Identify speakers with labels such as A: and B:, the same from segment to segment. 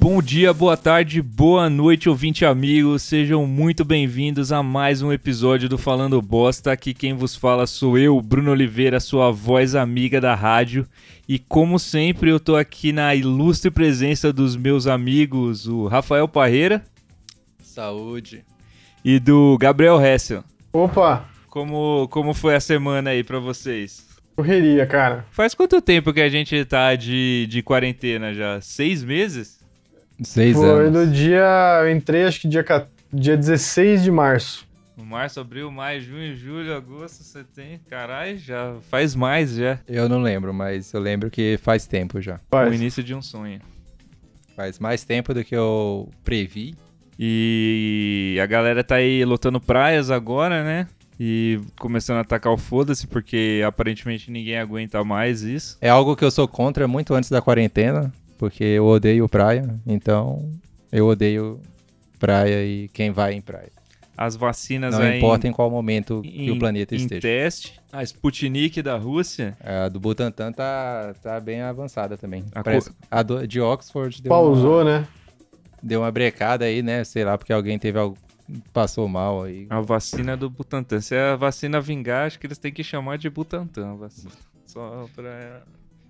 A: Bom dia, boa tarde, boa noite, ouvinte amigos. Sejam muito bem-vindos a mais um episódio do Falando Bosta. Aqui quem vos fala sou eu, Bruno Oliveira, sua voz amiga da rádio. E como sempre, eu tô aqui na ilustre presença dos meus amigos, o Rafael Parreira.
B: Saúde.
A: E do Gabriel Hessel.
C: Opa!
A: Como, como foi a semana aí para vocês?
C: Correria, cara.
A: Faz quanto tempo que a gente tá de, de quarentena já? Seis meses?
B: Seis
C: Foi
B: anos.
C: no dia. Eu entrei acho que dia, dia 16 de março.
A: Março, abril, maio, junho, julho, agosto, setembro. Caralho, já faz mais já.
B: Eu não lembro, mas eu lembro que faz tempo já.
A: O
C: Faz.
A: início de um sonho.
B: Faz mais tempo do que eu previ.
A: E a galera tá aí lotando praias agora, né? E começando a atacar o foda-se, porque aparentemente ninguém aguenta mais isso.
B: É algo que eu sou contra muito antes da quarentena, porque eu odeio praia. Então, eu odeio praia e quem vai em praia.
A: As vacinas
B: Não
A: aí
B: importa em qual momento que
A: em-
B: o planeta
A: em
B: esteja.
A: teste. A Sputnik da Rússia.
B: A do Butantan tá, tá bem avançada também.
A: A
B: Parece- A, do- de Oxford deu
C: Pausou,
B: uma,
C: né?
B: deu uma brecada aí, né? Sei lá, porque alguém teve algo, passou mal aí.
A: A vacina do Butantan. Se a vacina vingar, acho que eles têm que chamar de Butantan. Só pra.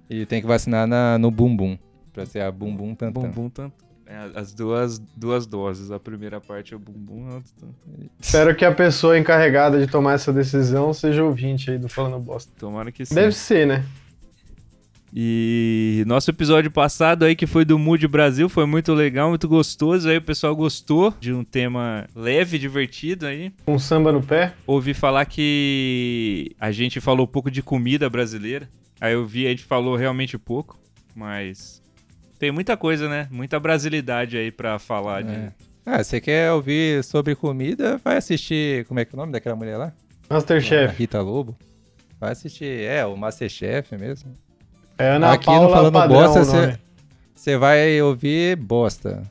B: E tem que vacinar na, no bumbum, pra ser a bumbum tantan.
A: Bumbum tantan. É, as duas, duas doses. A primeira parte é o bumbum, a outra tantan.
C: Espero que a pessoa encarregada de tomar essa decisão seja ouvinte aí do Falando Bosta.
A: Tomara que sim.
C: Deve ser, né?
A: E nosso episódio passado aí, que foi do Mood Brasil, foi muito legal, muito gostoso. Aí o pessoal gostou de um tema leve, divertido aí.
C: Um samba no pé.
A: Ouvi falar que a gente falou pouco de comida brasileira. Aí eu vi, a gente falou realmente pouco, mas tem muita coisa, né? Muita brasilidade aí pra falar de.
B: É. Ah, você quer ouvir sobre comida? Vai assistir. Como é que é o nome daquela mulher lá?
C: Masterchef.
B: Rita Lobo. Vai assistir. É, o Masterchef mesmo.
C: É Ana
B: Aqui
C: Paula
B: Falando
C: Padrão
B: Bosta, você- vai ouvir bosta.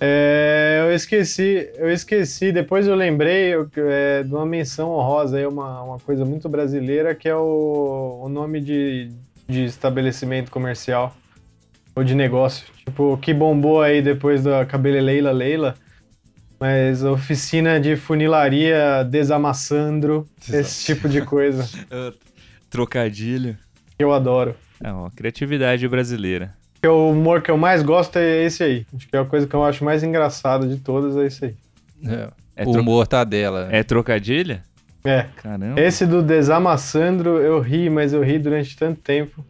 C: É, eu esqueci, eu esqueci, depois eu lembrei eu- é, de uma menção honrosa aí, uma, uma coisa muito brasileira, que é o, o nome de, de estabelecimento comercial ou de negócio. Tipo, que bombou aí depois da Cabeleleila Leila, mas oficina de funilaria desamassandro, esse tipo de coisa
A: Ah, Trocadilho.
C: que eu adoro.
A: É, ó, criatividade brasileira.
C: O humor que eu mais gosto é esse aí. Acho que é a coisa que eu acho mais engraçada de todas é esse aí.
B: É,
A: É,
B: o mortadela.
A: é trocadilho?
C: É.
A: Caramba.
C: Esse do Desamassandro eu ri, mas eu ri durante tanto tempo.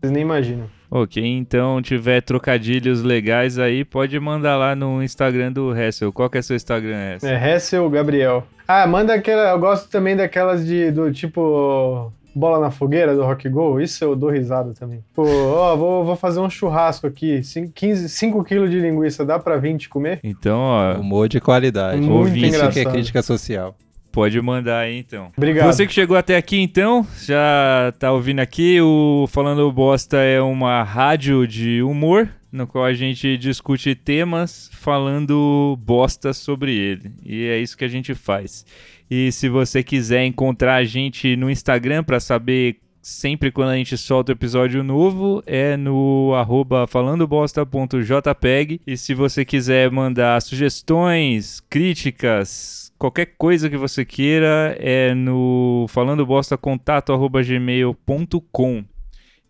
C: Vocês nem imaginam.
A: Ô, quem então tiver trocadilhos legais aí, pode mandar lá no Instagram do Hessel. Qual que é seu Instagram, Hessel?
C: É Hessel Gabriel. Ah, manda aquela. Eu gosto também daquelas de do tipo. Bola na fogueira do Rock Go. Isso eu dou risada também. Pô, ó, vou, vou fazer um churrasco aqui. 5 quilos de linguiça, dá pra 20 comer?
A: Então, ó,
B: Humor de qualidade.
C: Muito
B: Ouvinte que é crítica social.
A: Pode mandar aí então.
C: Obrigado.
A: Você que chegou até aqui então, já tá ouvindo aqui, o Falando Bosta é uma rádio de humor, no qual a gente discute temas falando bosta sobre ele. E é isso que a gente faz. E se você quiser encontrar a gente no Instagram para saber sempre quando a gente solta o episódio novo, é no arroba falandobosta.jpeg. E se você quiser mandar sugestões, críticas, qualquer coisa que você queira, é no falandobostacontato.gmail.com.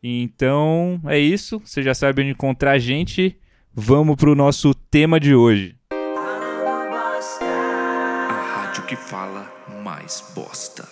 A: Então é isso, você já sabe onde encontrar a gente. Vamos pro nosso tema de hoje.
D: A rádio que fala mais bosta.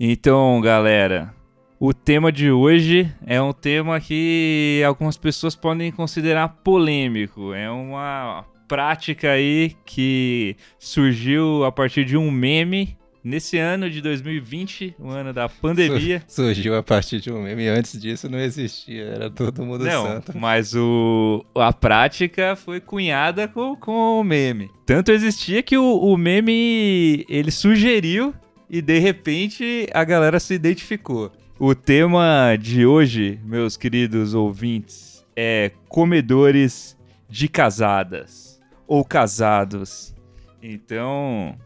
A: Então, galera, o tema de hoje é um tema que algumas pessoas podem considerar polêmico. É uma prática aí que surgiu a partir de um meme nesse ano de 2020, o ano da pandemia.
B: Sur- Surgiu a partir de um meme. Antes disso não existia. Era todo mundo
A: Não,
B: santo.
A: mas o, a prática foi cunhada com, com o meme. Tanto existia que o, o meme ele sugeriu e de repente a galera se identificou. O tema de hoje, meus queridos ouvintes, é comedores de casadas ou casados. Então,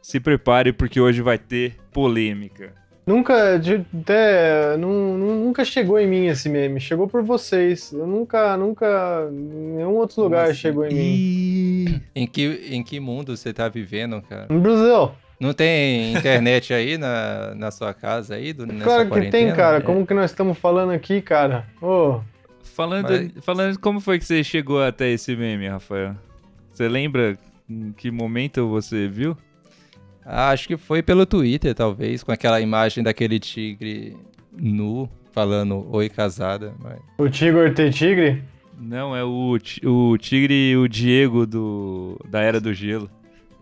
A: se prepare porque hoje vai ter polêmica.
C: Nunca, de- até, nu- nu- nunca chegou em mim esse meme. Chegou por vocês. Eu nunca, nunca, em nenhum outro lugar
B: Nossa.
C: chegou em mim.
A: Ih,
B: Em que, em que mundo você tá vivendo, cara?
C: No Brasil.
B: Não tem internet aí na, na sua casa aí? Do, nessa
C: Claro que tem, cara.
B: É.
C: Como que nós estamos falando aqui, cara? Ô,
A: Falando,
B: Mas-
A: falando, como foi que você chegou até esse meme, Rafael? Você lembra em que momento você viu?
B: Ah, acho que foi pelo Twitter, talvez, com aquela imagem daquele tigre nu falando oi casada. Mas...
C: o Tigor ter tigre?
A: Não, é o, o Tigre e o Diego do, da Era do Gelo.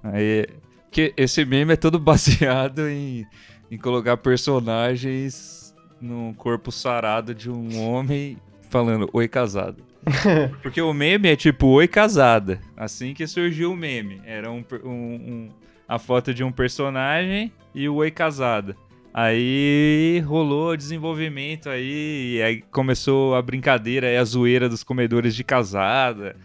A: Aí, que esse meme é todo baseado em, em colocar personagens num corpo sarado de um homem falando oi casado. Porque o meme é tipo oi casada. Assim que surgiu o meme. Era um, um- um- a foto de um personagem e o oi casada. Aí rolou desenvolvimento aí, e aí começou a brincadeira e a zoeira dos comedores de casada.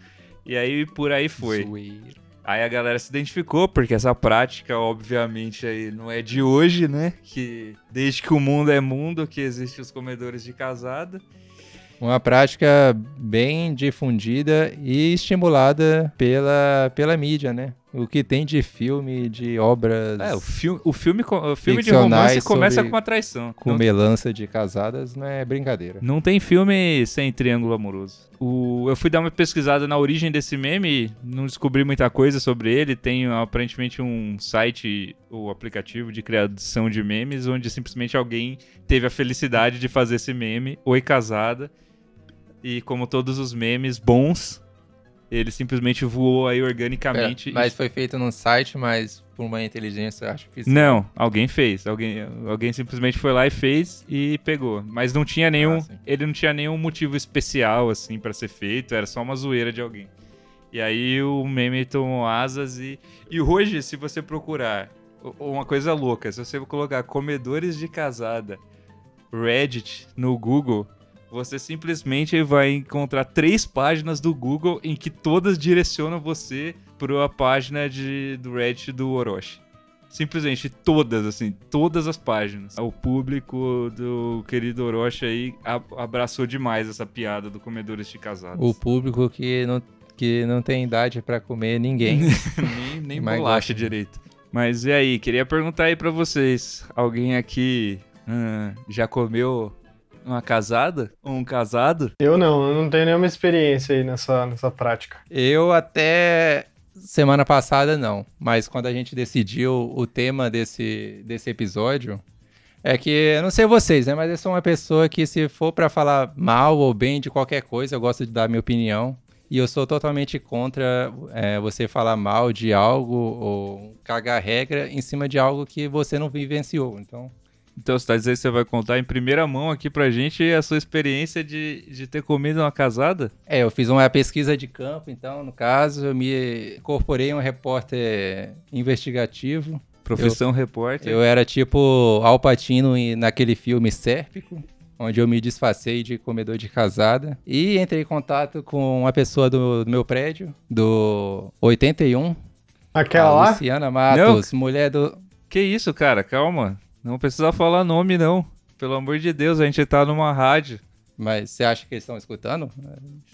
A: E aí por aí foi.
B: Zoeira.
A: Aí a galera se identificou, porque essa prática, obviamente, aí não é de hoje, né? Que desde que o mundo é mundo, que existem os comedores de casada.
B: Uma prática bem difundida e estimulada pela, pela mídia, né? O que tem de filme, de obras
A: É, o filme, o filme, o filme de romance começa com a traição.
B: com
A: Não,
B: melança de casadas, não é brincadeira.
A: não tem filme sem triângulo amoroso. O, eu fui dar uma pesquisada na origem desse meme, não descobri muita coisa sobre ele. Tem aparentemente um site ou aplicativo de criação de memes, onde simplesmente alguém teve a felicidade de fazer esse meme, oi casada. E como todos os memes bons, ele simplesmente voou aí organicamente.
B: É, mas foi feito num site, mas por uma inteligência artificial.
A: Não, alguém fez. Alguém, alguém simplesmente foi lá e fez e pegou. Mas não tinha nenhum.
B: Ah,
A: ele não tinha nenhum motivo especial, assim, pra ser feito. Era só uma zoeira de alguém. E aí o meme tomou asas e. E hoje, se você procurar uma coisa louca, se você colocar comedores de casada, Reddit no Google. Você simplesmente vai encontrar três páginas do Google em que todas direcionam você para a página de, do Reddit do Orochi. Simplesmente todas, assim, todas as páginas. O público do querido Orochi aí abraçou demais essa piada do comedores de casados.
B: O público que não, que não tem idade pra comer ninguém.
A: nem nem
B: Mas
A: bolacha
B: gosta.
A: direito. Mas e aí, queria perguntar aí pra vocês. Alguém aqui ah, já comeu uma casada? Um casado?
C: Eu não, eu não tenho nenhuma experiência aí nessa, nessa prática.
B: Eu até semana passada não, mas quando a gente decidiu o tema desse, desse episódio, é que, eu não sei vocês, né, mas eu sou uma pessoa que se for pra falar mal ou bem de qualquer coisa, eu gosto de dar minha opinião. E eu sou totalmente contra é, você falar mal de algo ou cagar regra em cima de algo que você não vivenciou. Então,
A: Então você tá dizendo que você vai contar em primeira mão aqui pra gente a sua experiência de, de ter comido uma casada?
B: É, eu fiz uma pesquisa de campo, então, no caso, eu me incorporei um repórter investigativo.
A: Profissão repórter.
B: Eu era tipo Al Pacino em- naquele filme Sérpico, onde eu me disfarcei de comedor de casada. E entrei em contato com uma pessoa do, do meu prédio, do 81,
C: Aquela
B: a
C: lá?
B: Luciana Matos, mulher do...
A: Que isso, cara? Calma. Não precisa falar nome, não. Pelo amor de Deus, a gente tá numa rádio.
B: Mas você acha que eles estão escutando?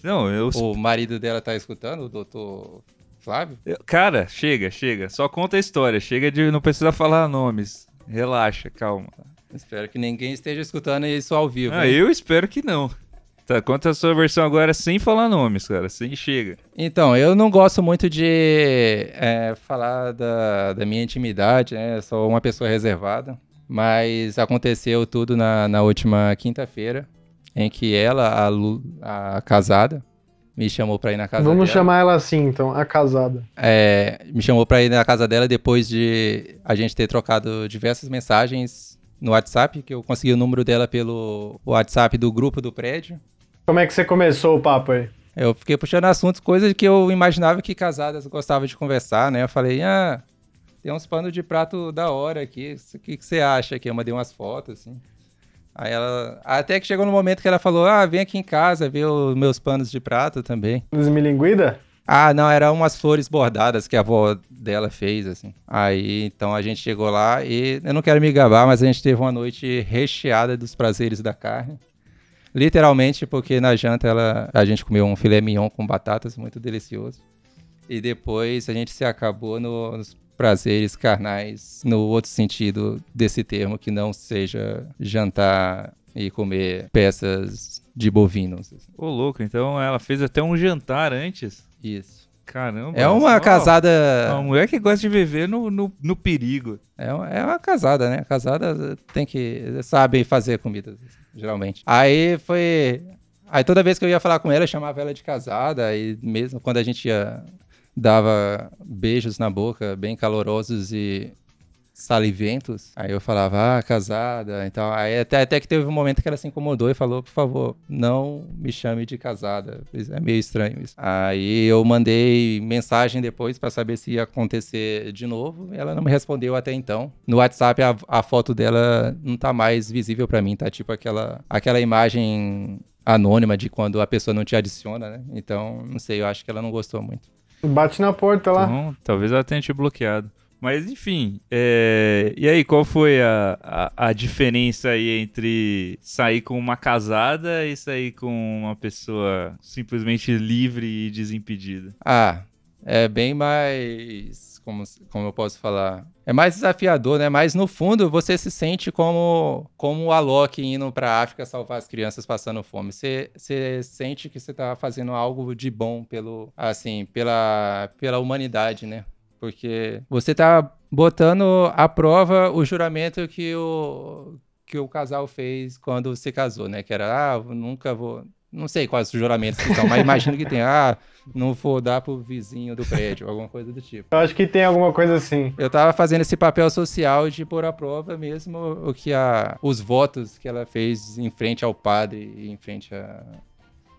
A: Não, eu.
B: O marido dela tá escutando, o doutor Flávio?
A: eu- Cara, chega, chega. Só conta a história. Chega de. Não precisa falar nomes. Relaxa, calma.
B: Espero que ninguém esteja escutando isso ao vivo.
A: Ah,
B: hein?
A: eu espero que não. Tá, conta a sua versão agora sem falar nomes, cara. Sem chega.
B: Então, eu não gosto muito de é, falar da, da minha intimidade, né? Eu sou uma pessoa reservada. Mas aconteceu tudo na, na última quinta-feira, em que ela, a, Lu- a casada, me chamou pra ir na casa
C: Vamos
B: dela.
C: chamar ela assim, então, a casada.
B: É, me chamou pra ir na casa dela depois de a gente ter trocado diversas mensagens no WhatsApp, que eu consegui o número dela pelo WhatsApp do grupo do prédio.
C: Como é que você começou o papo aí?
B: Eu fiquei puxando assuntos, coisas que eu imaginava que casadas gostavam de conversar, né? Eu falei, ah, tem uns panos de prato da hora aqui, o que, que você acha aqui? Eu mandei umas fotos, assim. Aí ela. Até que chegou no momento que ela falou: Ah, vem aqui em casa ver os meus panos de prato também.
C: Desmilinguida?
B: Ah, não, eram umas flores bordadas que a avó dela fez, assim. Aí, então a gente chegou lá e eu não quero me gabar, mas a gente teve uma noite recheada dos prazeres da carne. Literalmente, porque na janta ela, a gente comeu um filé mignon com batatas, muito delicioso. E depois a gente se acabou no- nos prazeres carnais, no outro sentido desse termo, que não seja jantar e comer peças de bovinos.
A: Ô, louco, então ela fez até um jantar antes.
B: Isso.
A: Caramba.
B: É uma
A: ó,
B: casada.
A: Uma mulher que gosta de viver no, no, no perigo.
B: É uma, é uma casada, né? Casada tem que. sabe fazer comida, geralmente. Aí foi. Aí toda vez que eu ia falar com ela, eu chamava ela de casada. E mesmo quando a gente ia. Dava beijos na boca, bem calorosos e saliventos. Aí eu falava, ah, casada. Então, aí até, até que teve um momento que ela se incomodou e falou, por favor, não me chame de casada. É meio estranho isso. Aí eu mandei mensagem depois pra saber se ia acontecer de novo. Ela não me respondeu até então. No WhatsApp a, a foto dela não tá mais visível pra mim, tá tipo aquela, aquela imagem anônima de quando a pessoa não te adiciona, né? Então, não sei, eu acho que ela não gostou muito.
C: Bate na porta lá.
A: Então, talvez ela tenha te bloqueado. Mas enfim, é, e aí, qual foi a, a, a diferença aí entre sair com uma casada e sair com uma pessoa simplesmente livre e desimpedida?
B: Ah, é bem mais. Como, como eu posso falar? É mais desafiador, né? Mas no fundo você se sente como, como o Alok indo pra África salvar as crianças passando fome. Você, você sente que você tá fazendo algo de bom pelo, assim, pela, pela humanidade, né? Porque você tá botando à prova o juramento que o, que o casal fez quando se casou, né? Que era, ah, nunca vou. Não sei quais os juramentos que são, mas imagino que tem. Ah, não vou dar pro vizinho do prédio, alguma coisa do tipo.
C: Eu acho que tem alguma coisa assim.
B: Eu tava fazendo esse papel social de pôr à prova mesmo o que a, os votos que ela fez em frente ao padre e em frente a,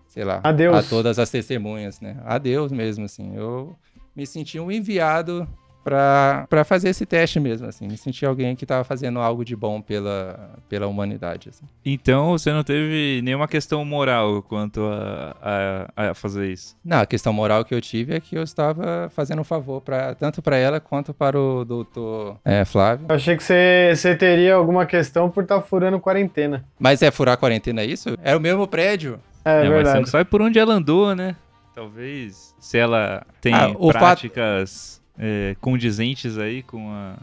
B: sei lá,
C: A Deus.
B: a todas as testemunhas, né? A Deus mesmo, assim. Eu me senti um enviado pra, pra fazer esse teste mesmo, assim. Me senti alguém que tava fazendo algo de bom pela, pela humanidade, assim.
A: Então você não teve nenhuma questão moral quanto a, a, a fazer isso.
B: Não, a questão moral que eu tive é que eu estava fazendo um favor pra, tanto para ela quanto para o doutor é, Flávio.
C: Eu achei que você, você teria alguma questão por estar furando quarentena.
B: Mas é furar a quarentena isso? É o mesmo prédio.
C: É,
A: É, mas você
C: verdade.
A: não sabe por onde ela andou, né? Talvez se ela tem
B: Ah, o fato-
A: práticas é, condizentes aí com a,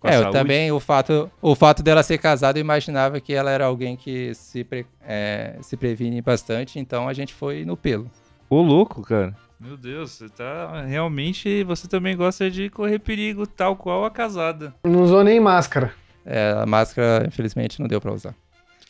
A: com a
B: é, eu
A: saúde.
B: também, o fato, o fato dela ser casada, eu imaginava que ela era alguém que se, pre- é, se previne bastante, então a gente foi no pelo.
A: Ô, louco, cara. Meu Deus, você tá. Realmente você também gosta de correr perigo, tal qual a casada.
C: Não usou nem máscara.
B: É, a máscara, infelizmente, não deu pra usar.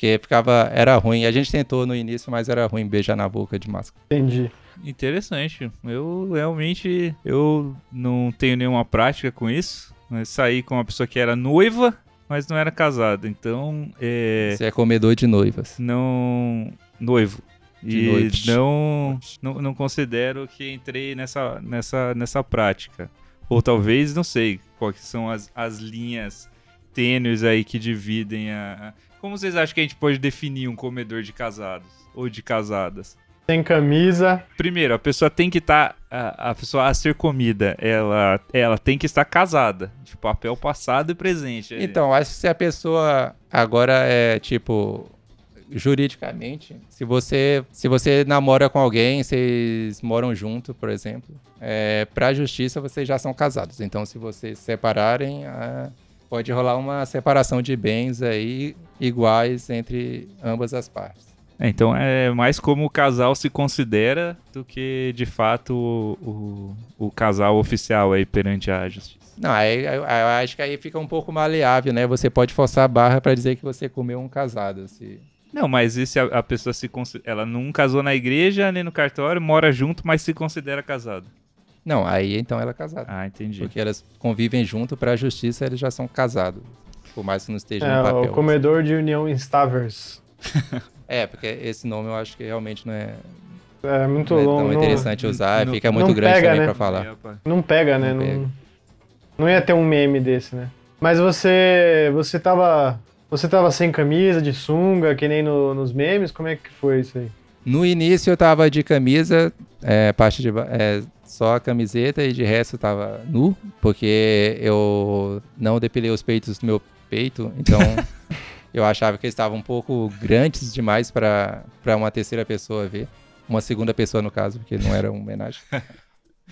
B: Porque ficava, era ruim. A gente tentou no início, mas era ruim beijar na boca de máscara.
C: Entendi.
A: Interessante. Eu realmente eu não tenho nenhuma prática com isso. Mas saí com uma pessoa que era noiva, mas não era casada. Então, é.
B: Você é comedor de noivas.
A: não noivo.
B: De
A: e
B: noivos.
A: não, não não considero que entrei nessa, nessa, nessa prática. Ou talvez, não sei, quais são as, as linhas tênues aí que dividem a, a- Como vocês acham que a gente pode definir um comedor de casados? Ou de casadas?
C: Sem camisa.
A: Primeiro, a pessoa tem que estar. a, a pessoa a ser comida, ela, ela tem que estar casada. De papel passado e presente.
B: Então, acho que se a pessoa agora é tipo juridicamente, se você se você namora com alguém, vocês moram junto, por exemplo, é, para a justiça vocês já são casados. Então, se vocês se separarem, ah, pode rolar uma separação de bens aí iguais entre ambas as partes.
A: É, então é mais como o casal se considera do que de fato o, o, o casal oficial aí perante a justiça.
B: Não, aí, eu, acho que aí fica um pouco maleável, né? Você pode forçar a barra para dizer que você comeu um casado. Se...
A: Não, mas e se a, a pessoa se consi- ela não casou na igreja nem no cartório, mora junto, mas se considera casada.
B: Não, aí então ela é casada.
A: Ah, entendi.
B: Porque elas convivem junto para a justiça, eles já são casados. Por mais que não esteja
C: É,
B: no papel.
C: o comedor de união Stavers.
B: É, porque esse nome eu acho que realmente não é,
C: É muito
B: não é
C: longo.
B: tão
C: não-
B: interessante usar,
A: não-
B: fica muito
C: não
B: grande
C: pega,
B: também
C: né?
B: pra falar.
A: É.
C: Não pega, né?
B: Não
C: Não,
B: pega.
C: não ia ter um meme desse, né? Mas você. Você tava. Você tava sem camisa, de sunga, que nem no- nos memes? Como é que foi isso aí?
B: No início eu tava de camisa, é, parte de é, só a camiseta e de resto tava nu, porque eu não depilei os peitos do meu peito, então eu achava que eles estavam um pouco grandes demais para para uma terceira pessoa ver. Uma segunda pessoa, no caso, porque não era uma homenagem.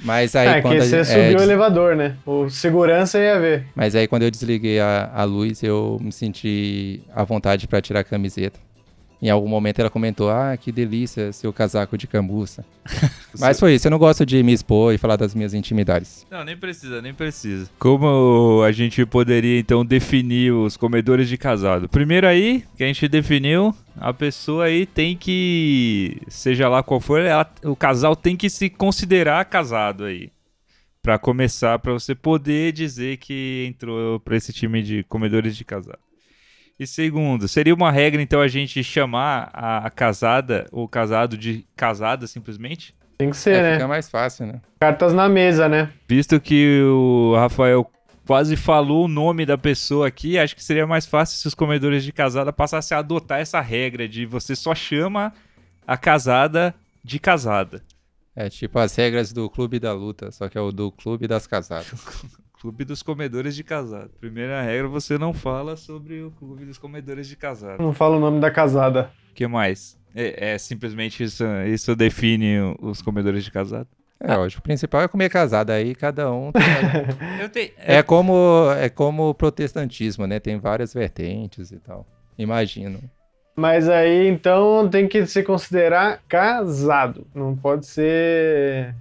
B: Mas aí
C: é,
B: quando
C: que
B: a
C: você
B: gente-
C: subiu
B: é,
C: o
B: des-
C: elevador, né? O segurança ia ver.
B: Mas aí quando eu desliguei a, a luz, eu me senti à vontade para tirar a camiseta. Em algum momento ela comentou: Ah, que delícia seu casaco de cambuça. Mas foi isso, eu não gosto de me expor e falar das minhas intimidades.
A: Não, nem precisa, nem precisa. Como a gente poderia então definir os comedores de casado? Primeiro aí, que a gente definiu, a pessoa aí tem que, seja lá qual for, ela- o casal tem que se considerar casado aí. Pra começar, pra você poder dizer que entrou pra esse time de comedores de casado. E segundo, seria uma regra então a gente chamar a, a casada ou casado de casada simplesmente?
C: Tem que ser,
B: É,
C: né?
B: fica mais fácil, né?
C: Cartas na mesa, né?
A: Visto que o Rafael quase falou o nome da pessoa aqui, acho que seria mais fácil se os comedores de casada passassem a adotar essa regra de você só chama a casada de casada.
B: É tipo as regras do clube da luta, só que é o do clube das casadas.
A: Clube dos comedores de casada. Primeira regra, você não fala sobre o clube dos comedores de casada.
C: Não fala o nome da casada.
A: O que mais? É, é simplesmente isso, isso define os comedores de casada?
B: É, lógico, o principal é comer casada, aí cada um. tem-
A: Eu tenho.
B: é como é como o protestantismo, né? Tem várias vertentes e tal. Imagino.
C: Mas aí, então, tem que se considerar casado. Não pode ser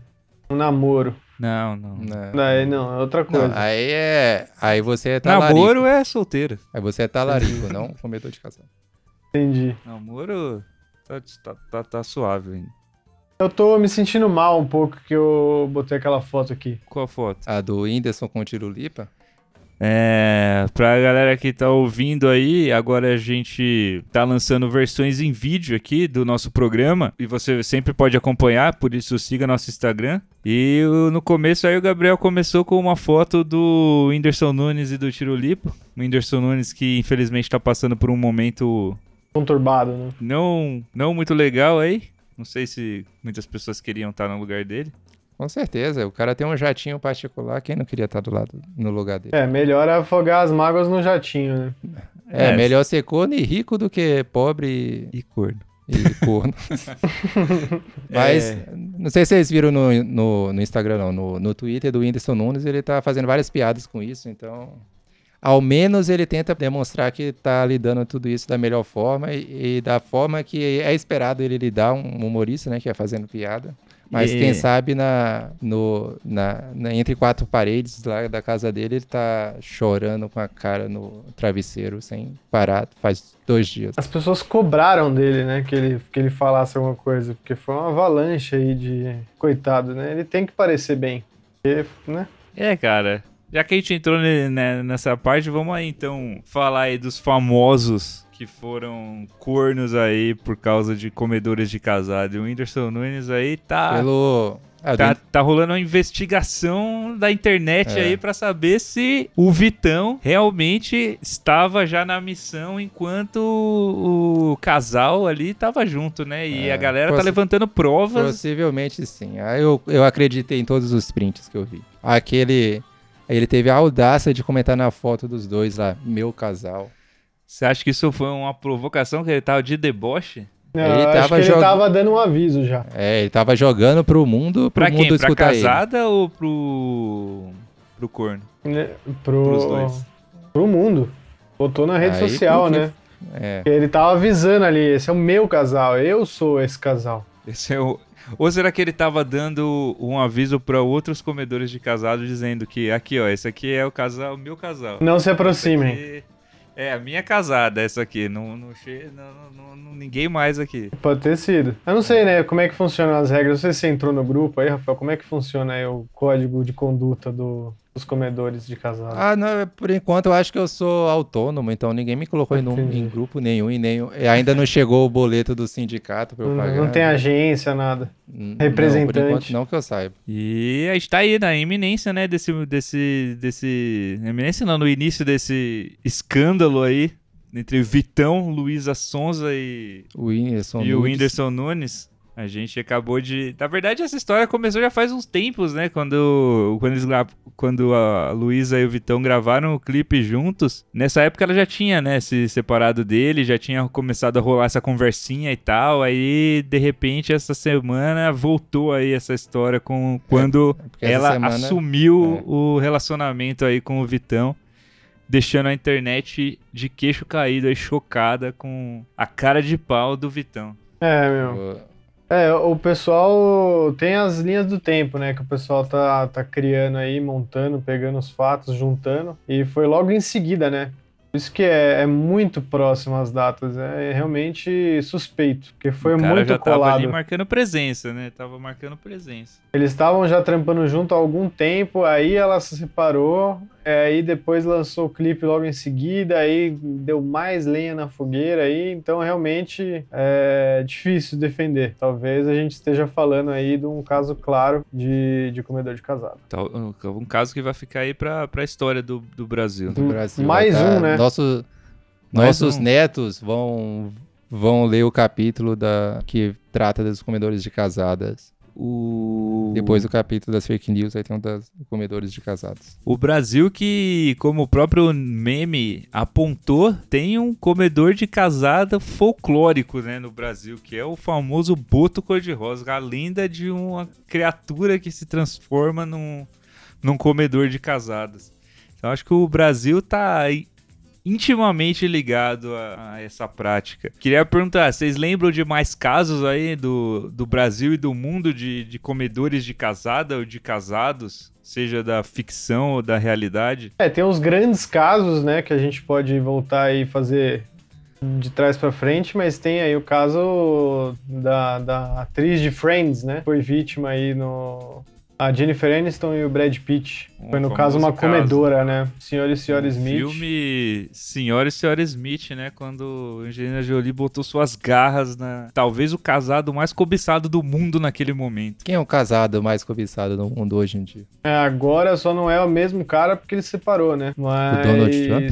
C: um namoro.
A: Não, não.
C: Daí não, é outra coisa.
B: Não, aí é. Aí você é talarico.
A: Namoro é solteiro.
B: Aí você é talarico, não comedor de casada.
C: Entendi.
A: Namoro tá, tá, tá, tá suave ainda.
C: Eu tô me sentindo mal um pouco que eu botei aquela foto aqui.
A: Qual foto?
B: A do Whindersson com o Tirulipa.
A: É, pra galera que tá ouvindo aí, agora a gente tá lançando versões em vídeo aqui do nosso programa e você sempre pode acompanhar, por isso siga nosso Instagram. E no começo aí o Gabriel começou com uma foto do Whindersson Nunes e do Tirolipo. O Whindersson Nunes que infelizmente tá passando por um momento
C: Conturbado, né?
A: não, não muito legal aí. Não sei se muitas pessoas queriam estar no lugar dele.
B: Com certeza. O cara tem um jatinho particular. Quem não queria estar do lado, no lugar dele?
C: É, melhor afogar as mágoas no jatinho, né?
B: É,
A: É.
B: melhor ser corno e rico do que pobre
A: E corno.
B: e corno. Mas, não sei se vocês viram no, no, no Instagram, não. No, no Twitter do Whindersson Nunes, ele tá fazendo várias piadas com isso, então. Ao menos ele tenta demonstrar que tá lidando tudo isso da melhor forma e, e da forma que é esperado ele lidar, um humorista, né, que é fazendo piada. Mas
A: É.
B: quem sabe na, no, na, na- entre quatro paredes lá da casa dele, ele tá chorando com a cara no travesseiro sem parar faz dois dias.
C: As pessoas cobraram dele, né? Que ele, que ele falasse alguma coisa. Porque foi uma avalanche aí de. Coitado, né? Ele tem que parecer bem. Porque, né?
A: É, cara. Já que a gente entrou ne- nessa parte, vamos aí então falar aí dos famosos que foram cornos aí por causa de comedores de casado. E o Whindersson Nunes aí tá,
B: Pelo. Ah,
A: tá,
B: do-
A: tá rolando uma investigação da internet
B: É.
A: aí pra saber se o Vitão realmente estava já na missão enquanto o casal ali tava junto, né? E
B: É,
A: a galera tá
B: possi-
A: levantando provas.
B: Possivelmente sim. Aí eu, eu acreditei em todos os prints que eu vi. Aquele. Ele teve a audácia de comentar na foto dos dois lá, meu casal.
A: Você acha que isso foi uma provocação que ele tava de deboche?
C: Não,
B: Ele
C: eu acho
B: tava
C: que ele
B: jog-
C: tava dando um aviso já.
B: É, ele tava jogando pro mundo, pro
A: Pra
B: mundo
A: quem? Pra
B: escutar ele.
A: casada ou pro. pro corno? Pros
C: Pro,
A: dois.
C: pro mundo. Botou na rede
B: Aí,
C: social,
B: porque-
C: né?
B: É.
C: Ele tava avisando ali, esse é o meu casal, eu sou esse casal.
A: Esse é o... Ou será que ele tava dando um aviso pra outros comedores de casado dizendo que aqui, ó, esse aqui é o casal, o meu casal.
C: Não se
A: Esse
C: aproximem.
A: É, a minha casada, essa aqui. Não, não, não, não, não- ninguém mais aqui.
C: Pode ter sido. Eu não sei, né, como é que funcionam as regras. Não sei se você entrou no grupo aí, Rafael. Como é que funciona aí o código de conduta do- dos comedores de casado?
B: Ah, não, por enquanto eu acho que eu sou autônomo, então ninguém me colocou em, em grupo nenhum e nenhum. e ainda não chegou o boleto do sindicato pra eu
C: não,
B: pagar.
C: não tem agência, nada.
B: N-
C: representante.
B: Não, por enquanto não que eu saiba.
A: E a gente tá aí na iminência, né, desse, desse, desse... Iminência não, no início desse escândalo aí entre Vitão, Luísa Sonza e,
B: O Whindersson
A: e o. Whindersson Nunes. A gente acabou de. Na verdade, essa história começou já faz uns tempos, né? Quando, quando, eles, gra- quando a Luísa e o Vitão gravaram o clipe juntos. Nessa época ela já tinha, né, se separado dele, já tinha começado a rolar essa conversinha e tal. Aí, de repente, essa semana voltou aí essa história com quando
B: porque essa
A: ela
B: semana-
A: assumiu
B: é.
A: o relacionamento aí com o Vitão. Deixando a internet de queixo caído aí, chocada com a cara de pau do Vitão.
C: É, meu. É, o pessoal tem as linhas do tempo, né? Que o pessoal tá, tá criando aí, montando, pegando os fatos, juntando. E foi logo em seguida, né? Por isso que é, é muito próximo às datas. É realmente suspeito, porque foi
A: o cara
C: muito
A: já tava
C: colado.
A: ali marcando presença, né? Tava marcando presença.
C: Eles estavam já trampando junto há algum tempo, aí ela se separou, é, aí depois lançou o clipe logo em seguida, aí deu mais lenha na fogueira aí, então realmente é difícil defender. Talvez a gente esteja falando aí de um caso claro de, de comedor de casado.
A: Um caso que vai ficar aí pra, pra história do, do Brasil.
B: do Brasil.
C: Mais
B: tá-
C: um, né?
B: Nosso,
A: Mais
B: nossos
A: um.
B: netos vão, vão ler o capítulo da, que trata dos comedores de casadas.
A: O...
B: Depois do capítulo das fake news, aí tem um das comedores de casados.
A: O Brasil que, como o próprio meme apontou, tem um comedor de casada folclórico, né, no Brasil, que é o famoso boto cor-de-rosa, a lenda de uma criatura que se transforma num, num comedor de casadas. Então acho que o Brasil tá intimamente ligado a, a essa prática. Queria perguntar, vocês lembram de mais casos aí do, do Brasil e do mundo de, de comedores de casada ou de casados? Seja da ficção ou da realidade?
C: É, tem uns grandes casos, né, que a gente pode voltar e fazer de trás pra frente, mas tem aí o caso da, da atriz de Friends, né? Foi vítima aí no. A Jennifer Aniston e o Brad Pitt.
A: Um
C: Foi, no caso, uma
A: caso.
C: comedora, né? Senhor e Senhora Smith.
A: Filme Senhora e Senhora Smith, né? Quando Angelina Jolie botou suas garras na. Talvez o casado mais cobiçado do mundo naquele momento.
B: Quem é o casado mais cobiçado no mundo hoje em dia?
C: É, agora só não é o mesmo cara porque ele se separou, né? Mas.
B: Donald Trump?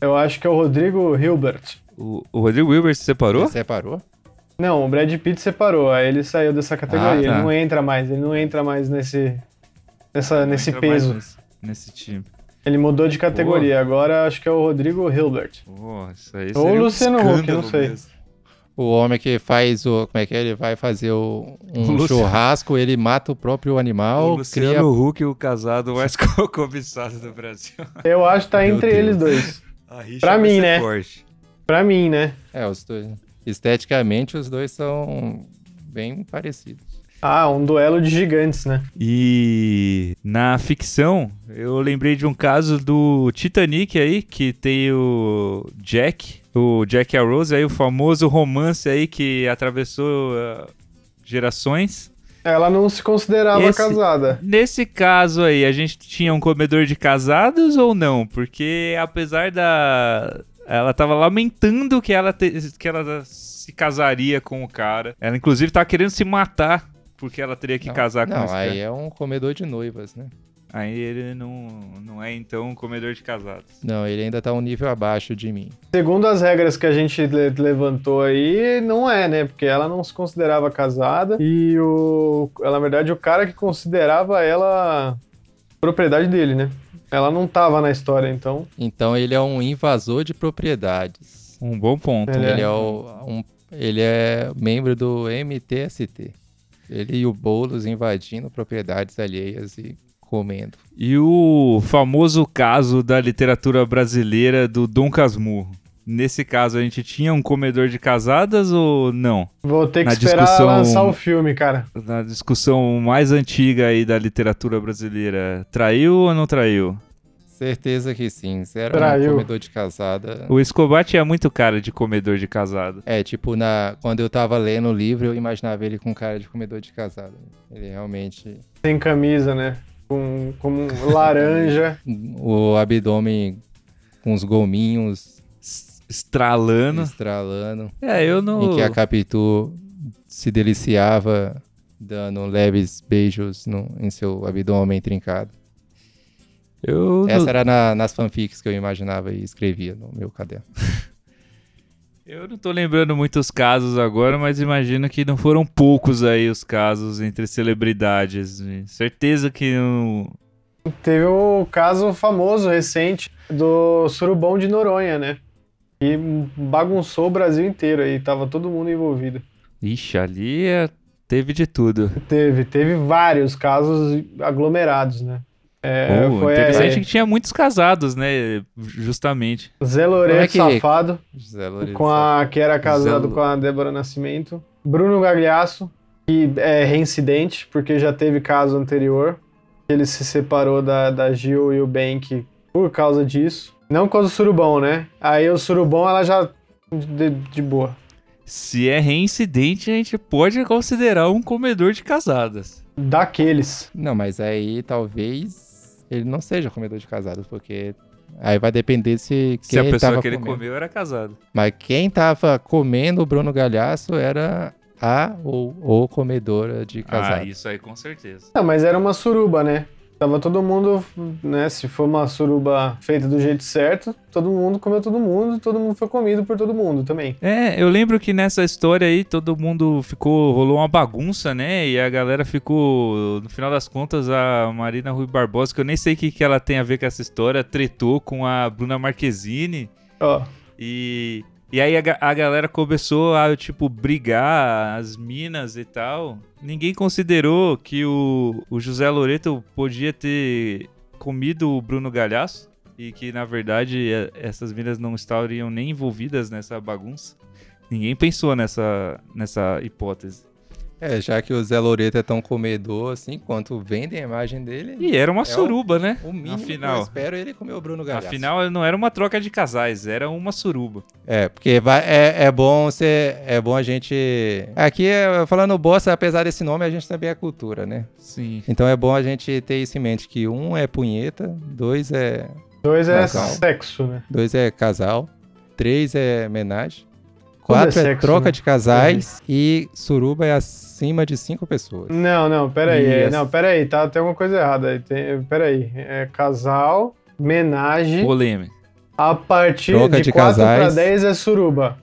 C: Eu acho que é o Rodrigo Hilbert.
A: O, o Rodrigo Wilber se separou?
B: Ele separou?
C: Não, o Brad Pitt separou, aí ele saiu dessa categoria.
A: Ah, tá.
C: Ele não entra mais, ele não entra mais nesse, nessa, nesse
A: Entra mais
C: peso.
A: Nesse, nesse time.
C: Ele mudou de categoria, agora acho que é o Rodrigo Hilbert.
A: Pô, isso aí
C: Ou
A: um
C: Luciano Huck, não sei.
A: mesmo.
B: O homem que faz o. Como é que é? Ele vai fazer o,
A: O
B: um
A: Luciano-
B: churrasco, ele mata o próprio
A: O
B: animal,
A: Luciano
B: cria.
A: Huck, o casado mais co- cobiçado do Brasil.
C: Eu acho que tá
A: Meu
C: entre
A: Deus.
C: eles dois. Pra mim, né?
A: Forte.
C: Pra mim, né?
B: É, os dois. Esteticamente, os dois são bem parecidos.
C: Ah, um duelo de gigantes, né?
A: E na ficção, eu lembrei de um caso do Titanic aí, que tem o Jack, o Jack e a Rose, aí o famoso romance aí que atravessou ah, gerações.
C: Ela não se considerava
A: Esse-
C: casada.
A: Nesse caso aí, a gente tinha um comedor de casados ou não? Porque apesar da. Ela tava lamentando que ela, te- que ela se casaria com o cara. Ela, inclusive, tava querendo se matar porque ela teria que
B: Não,
A: casar com
B: Não,
A: esse
B: aí
A: cara.
B: é um comedor de noivas, né?
A: Aí ele não, não é, então, um comedor de casados.
B: Não, ele ainda tá um nível abaixo de mim.
C: Segundo as regras que a gente le- levantou aí, não é, né? Porque ela não se considerava casada e o, na verdade, o cara que considerava ela propriedade dele, né? Ela não tava na história, então.
B: Então ele é um invasor de propriedades.
A: Um bom ponto.
C: Ele
B: Ele
C: é.
B: é, o- um- ele é membro do MTST. Ele e o Boulos invadindo propriedades alheias e comendo.
A: E o famoso caso da literatura brasileira do Dom Casmurro. Nesse caso, a gente tinha um comedor de casadas ou não?
C: Vou ter que
A: Na
C: esperar
A: discussão-
C: lançar o filme, cara.
A: Na discussão mais antiga aí da literatura brasileira, traiu ou não traiu?
B: Certeza que sim. Zero
C: Traiu.
B: um comedor de casada.
A: O Escobar tinha muito cara de comedor de casada.
B: É, tipo, na, quando eu tava lendo o livro, eu imaginava ele com cara de comedor de casada. Ele realmente.
C: Sem camisa, né? Com, com um laranja.
B: O abdômen com os gominhos
A: Estralando.
B: estralando.
A: É, eu não.
B: Em que a Capitu se deliciava dando leves beijos no, em seu abdômen trincado.
A: Eu,
B: Essa
A: não-
B: era na- nas fanfics que eu imaginava e escrevia no meu caderno.
A: Eu não tô lembrando muitos casos agora, mas imagino que não foram poucos aí os casos entre celebridades. Certeza que não.
C: Teve o caso famoso recente do surubão de Noronha, né? E bagunçou o Brasil inteiro aí, tava todo mundo envolvido.
A: Ixi, ali é- teve de tudo.
C: Teve, teve vários casos aglomerados, né? É,
A: Pô,
C: foi
A: interessante
C: é,
A: que tinha muitos casados, né? Justamente.
C: Zé
B: é que-
C: Safado,
B: José Lourenço.
C: com a, que era casado
B: Zé-
C: com a Débora Nascimento. Bruno Gagliasso, que é reincidente, porque já teve caso anterior. Ele se separou da, da Gil e o Bank por causa disso. Não por causa do surubão, né? Aí o surubão, ela já... De, de boa.
A: Se é reincidente, a gente pode considerar um comedor de casadas.
C: Daqueles.
B: Não, mas aí talvez ele não seja comedor de casados, porque aí vai depender se
A: Se a
B: quem
A: pessoa
B: tava
A: que ele
B: comendo.
A: comeu era casada.
B: Mas quem tava comendo o Bruno Galhaço era a ou o comedora de
A: Ah,
B: casados.
A: isso aí com certeza.
C: Não, mas era uma suruba, né? Tava todo mundo, né? Se for uma suruba feita do jeito certo, todo mundo comeu todo mundo, todo mundo foi comido por todo mundo também.
A: É, eu lembro que nessa história aí todo mundo ficou. rolou uma bagunça, né? E a galera ficou. No final das contas, a Marina Rui Barbosa, que eu nem sei o que, que ela tem a ver com essa história, tretou com a Bruna Marquezine.
C: Ó,
A: E. E aí a, a galera começou a, tipo, brigar, as minas e tal. Ninguém considerou que o, o José Loreto podia ter comido o Bruno Galhaço. E que, na verdade, e- essas minas não estariam nem envolvidas nessa bagunça. Ninguém pensou nessa, nessa hipótese.
B: É, já que o Zé Loreto é tão comedor assim, quanto vendem a imagem dele,
A: E era uma
B: É o-
A: suruba, né?
B: o mínimo que eu
A: Afinal,
B: espero é ele comer o Bruno Galhaço.
A: afinal, não era uma troca de casais, era uma suruba.
B: É, porque vai, é, é bom ser, é bom a gente... Aqui, é, falando bosta, apesar desse nome, a gente também é cultura, né?
A: Sim.
B: Então é bom a gente ter isso em mente, que um é punheta, dois é,
C: dois é
B: Casal.
C: sexo, né?
B: dois é casal, três é homenagem, quatro é,
C: sexo,
B: troca
C: né?
B: de casais e suruba é acima de cinco pessoas.
C: Não, não, peraí. é,
B: Yes.
C: não, peraí, tá, tem alguma coisa errada aí. Tem, peraí. É casal, menagem.
A: Polêmica.
C: A partir
B: Troca
C: de
B: de
C: 4 pra
B: casais.
C: 10 é suruba.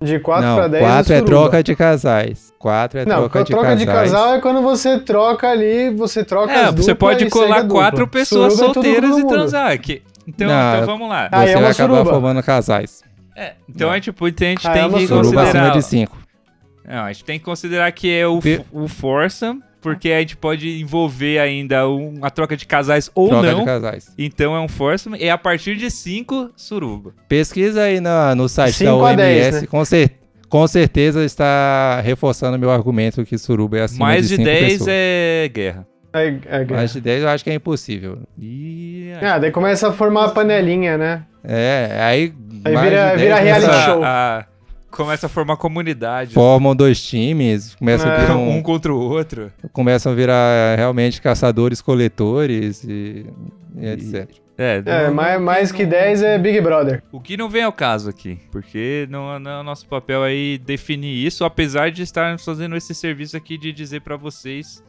C: De 4
B: Não,
C: pra 10
B: quatro
C: é
B: é,
C: suruba.
B: troca de casais. Quatro é
C: Não,
B: troca, de,
C: troca de
B: casais.
C: casal é quando você troca ali, você troca
A: É,
C: as
A: você pode
C: e
A: colar
C: dupla.
A: quatro pessoas
C: Suruba é
A: solteiras e
C: mundo.
A: transar. Que... Então,
B: Não,
A: então vamos lá.
C: Ah,
B: Você
C: é
B: vai acabar
C: suruba.
B: formando casais.
A: É, então
B: Não.
A: é tipo, então a gente
C: Ah, é
A: tem
C: uma
A: que
C: suruba
B: Suruba acima
A: considerar.
B: de cinco.
A: Não, a gente tem que considerar que é o,
B: Pe-
A: o foursome, porque a gente pode envolver ainda um- a troca de casais ou
B: Troca
A: não.
B: de casais.
A: Então é um foursome. E a partir de cinco, suruba.
B: Pesquisa aí na- no site da
C: Cinco a
B: OMS,
C: né?
B: com, cer- com certeza está reforçando meu argumento que suruba é acima
A: Mais
B: de
A: de
B: cinco
A: 10
B: pessoas.
A: é guerra.
C: É, é, é.
B: Mais de 10 eu acho que é impossível.
A: E
C: Ah, daí começa a formar a panelinha, né?
B: É, aí,
C: Aí vira-
B: de 10
C: vira reality
B: começa-
C: show.
A: a- começa a formar comunidade.
B: Formam dois times, começam a
C: É.
B: virar
A: um
B: um-
A: contra o outro.
B: começam a virar realmente caçadores coletores e, e etc.
A: É,
C: É,
A: não-
C: mais, mais que
A: não-
C: 10 é Big Brother.
A: O que não vem ao caso aqui, porque não, não é o nosso papel aí definir isso, apesar de estarmos fazendo esse serviço aqui de dizer pra vocês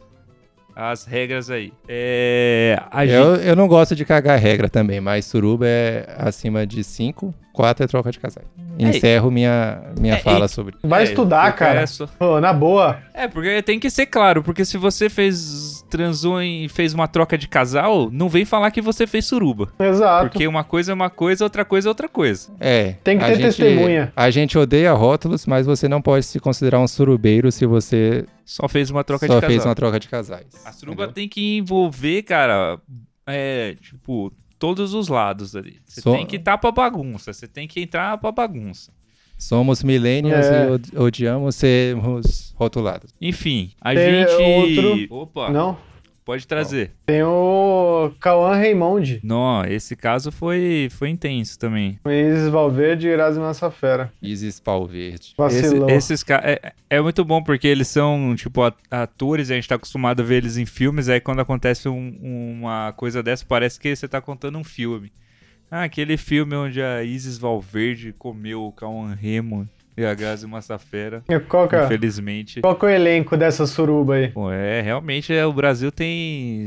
A: as regras aí. É, a gente,
B: Eu, eu não gosto de cagar regra também, mas suruba é acima de 5, 4 é troca de casais. Encerro minha, minha
A: É,
B: fala
A: e-
B: sobre.
C: Vai
A: É,
C: estudar, cara.
A: é só-
C: Pô, na boa.
A: É, porque tem que ser claro, porque se você fez transou e fez uma troca de casal, não vem falar que você fez suruba.
C: Exato.
A: Porque uma coisa é uma coisa, outra coisa é outra coisa.
B: É.
C: Tem que ter
B: gente-
C: testemunha.
B: A gente odeia rótulos, mas você não pode se considerar um surubeiro se você
A: Só fez uma troca
B: só
A: de casal.
B: fez uma troca de casais.
A: A suruba
B: entendeu?
A: tem que envolver, cara, é, tipo, todos os lados ali. Você tem que estar pra bagunça, você tem que entrar pra bagunça.
B: Somos millennials
C: É.
B: e od- odiamos sermos rotulados.
A: Enfim, a
C: Tem
A: gente...
C: outro-
A: Opa,
C: Não?
A: Pode trazer.
C: Tem o Cauã Raymond.
A: Não, esse caso foi, foi intenso também.
C: Luiz Valverde e Erasmo Massafera.
B: Isis Pau Verde.
A: Esse-
C: Vacilou.
A: esses caras. É, é muito bom porque eles são, tipo, atores, a gente tá acostumado a ver eles em filmes, aí quando acontece um- uma coisa dessa, parece que você tá contando um filme. Ah, aquele filme onde a Isis Valverde comeu o Cauan Raymond. E a Grazi Massafera,
C: E Qual que, é,
A: infelizmente.
C: qual que é o elenco dessa suruba aí?
A: Bom, é, realmente é, o Brasil tem,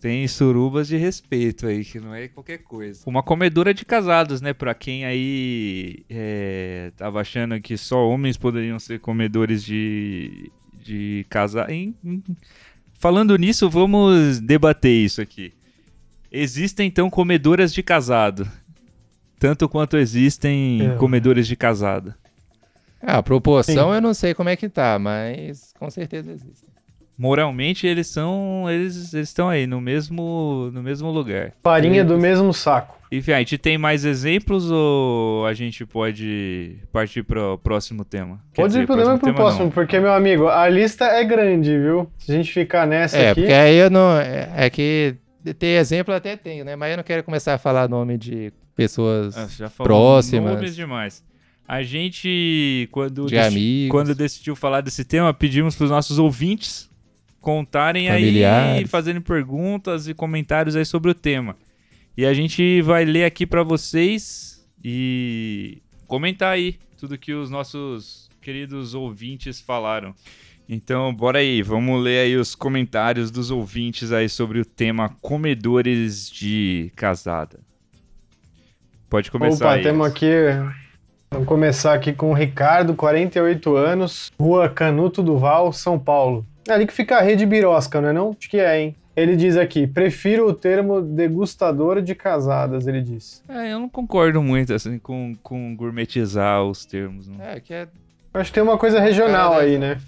A: tem surubas de respeito aí, que não é qualquer coisa. Uma comedora de casados, né? Pra quem aí é, tava achando que só homens poderiam ser comedores de, de casar. em- em- Falando nisso, vamos debater isso aqui. Existem então comedoras de casado. Tanto quanto existem
C: É.
A: comedores de casada.
B: Ah, a proporção
C: Sim.
B: eu não sei como é que tá, mas com certeza existe.
A: Moralmente eles são. Eles estão aí no mesmo, no mesmo lugar.
C: Farinha do mesmo saco.
A: Enfim, a gente tem mais exemplos ou a gente pode partir para o próximo tema? Quer
C: Pode
A: dizer,
C: ir pro tema pro
A: tema
C: próximo,
A: não.
C: porque, meu amigo, a lista é grande, viu? Se a gente ficar nessa
B: É,
C: aqui.
B: porque aí eu não. É, é que ter exemplo eu até tenho, né? Mas eu não quero começar a falar nome de pessoas
A: Ah, já falou
B: próximas.
A: nomes demais. A gente, quando,
B: de
A: deci-
B: amigos.
A: quando decidiu falar desse tema, pedimos para os nossos ouvintes contarem aí,
B: Familiares.
A: fazendo perguntas e comentários aí sobre o tema. E a gente vai ler aqui para vocês e comentar aí tudo que os nossos queridos ouvintes falaram. Então, bora aí, vamos ler aí os comentários dos ouvintes aí sobre o tema comedores de casada. Pode começar
C: Opa,
A: aí.
C: temos aqui. Vamos começar aqui com o Ricardo, 48 anos, Rua Canuto Duval, São Paulo. É ali que fica a rede birosca, não é não? Acho que é, hein? Ele diz aqui, prefiro o termo degustador de casadas, ele diz.
A: É, eu não concordo muito assim com, com gourmetizar os termos. Não.
B: É, que é.
C: Acho que tem uma coisa regional
B: Cara,
C: aí, né?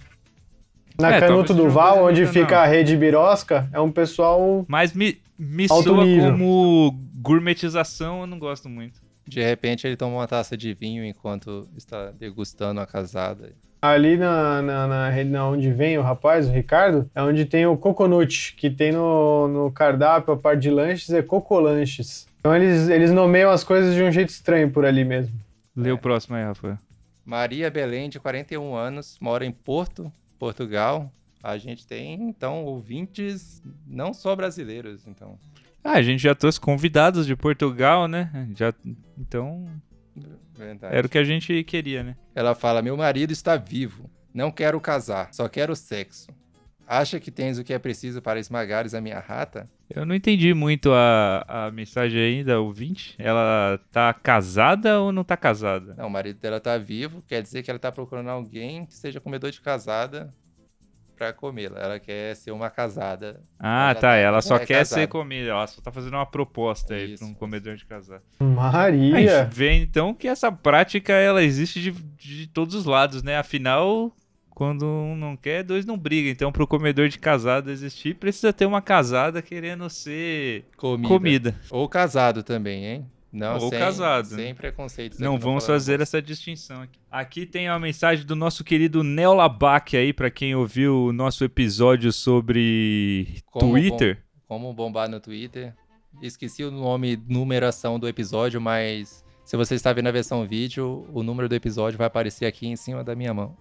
C: Na
A: É,
C: Canuto Duval, onde
A: regional.
C: fica a rede birosca, é um pessoal...
A: Mas me, me
C: Alto
A: soa
C: nível.
A: como gourmetização, eu não gosto muito.
B: De repente ele toma uma taça de vinho enquanto está degustando a casada.
C: Ali na, na, na rede na onde vem o rapaz, o Ricardo, é onde tem o Coconut, que tem no, no cardápio, a parte de lanches, é Cocolanches. Então eles, eles nomeiam as coisas de um jeito estranho por ali mesmo.
A: Lê
B: É.
A: o próximo aí, Rafael.
B: Maria Belém, de 41 anos, mora em Porto, Portugal. A gente tem, então, ouvintes não só brasileiros, então.
A: Ah, a gente já trouxe convidados de Portugal, né? Já, então,
B: Verdade.
A: era o que a gente queria, né?
B: Ela fala: Meu marido está vivo. Não quero casar, só quero sexo. Acha que tens o que é preciso para esmagares a minha rata?
A: Eu não entendi muito a, a mensagem aí da ouvinte. Ela tá casada ou não tá casada?
B: Não, o marido dela tá vivo, quer dizer que ela tá procurando alguém que seja comedor de casada pra comê-la. Ela quer ser uma casada.
A: Ah,
B: Ela
A: tá.
B: tá-
A: Ela só
B: é
A: quer
B: casada.
A: ser comida. Ela só tá fazendo uma proposta aí
B: Isso.
A: pra um comedor de casar. A
C: Maria!
A: gente vê então que essa prática ela existe de, de todos os lados, né? Afinal, quando um não quer, dois não brigam. Então, pro comedor de casada existir, precisa ter uma casada querendo ser
B: Comida.
A: comida.
B: Ou casado também, hein? Não,
A: Ou
B: sem,
A: casado.
B: Sem preconceitos.
A: Não vamos fazer essa distinção aqui. Aqui tem a mensagem do nosso querido Neolabac aí, pra quem ouviu o nosso episódio sobre
B: Como
A: Twitter.
B: Como bombar no Twitter. Esqueci o nome, numeração do episódio, mas se você está vendo a versão vídeo, o número do episódio vai aparecer aqui em cima da minha mão.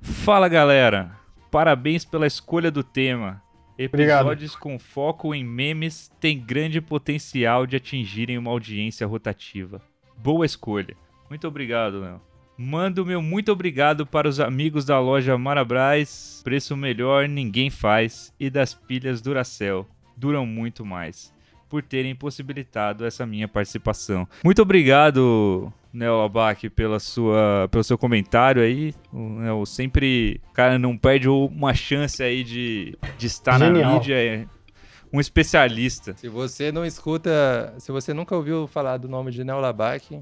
A: Fala galera, parabéns pela escolha do tema.
C: Obrigado.
A: Episódios com foco em memes têm grande potencial de atingirem uma audiência rotativa. Boa escolha. Muito obrigado, Léo. Mando meu muito obrigado para os amigos da loja Marabras. Preço melhor ninguém faz e das pilhas Duracell. Duram muito mais. Por terem possibilitado essa minha participação. Muito obrigado, Neo Abac, pela sua, pelo seu comentário aí. O Neo sempre, cara, não perde uma chance aí de, de estar na
C: Genial.
A: mídia. É um especialista.
B: Se você não escuta, se você nunca ouviu falar do nome de Neolabac,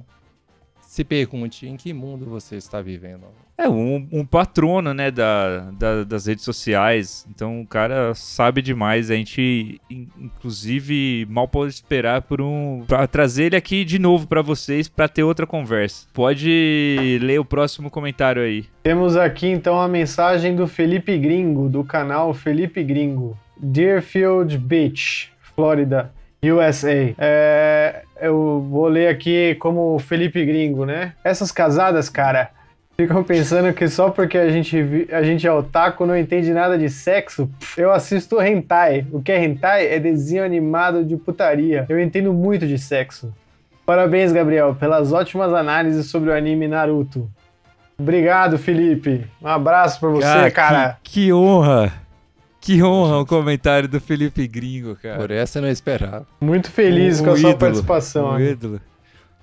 B: se pergunte em que mundo você está vivendo.
A: É um, um patrono, né, da, da- das redes sociais. Então o cara sabe demais. A gente, in- inclusive, mal pode esperar por um para trazer ele aqui de novo pra vocês pra ter outra conversa. Pode ler o próximo comentário aí.
C: Temos aqui então a mensagem do Felipe Gringo, do canal Felipe Gringo. Deerfield Beach, Flórida, USA. É, eu vou ler aqui como Felipe Gringo, né? Essas casadas, cara, ficam pensando que só porque a gente, a gente é otaku não entende nada de sexo. Eu assisto hentai. O que é hentai é desenho animado de putaria. Eu entendo muito de sexo. Parabéns, Gabriel, pelas ótimas análises sobre o anime Naruto. Obrigado, Felipe. Um abraço pra você, cara.
A: Que, que honra! Que honra o comentário do Felipe Gringo, cara.
B: Por essa eu não esperava.
C: Muito feliz
A: Um
C: com a sua
A: ídolo,
C: participação.
A: Um ídolo.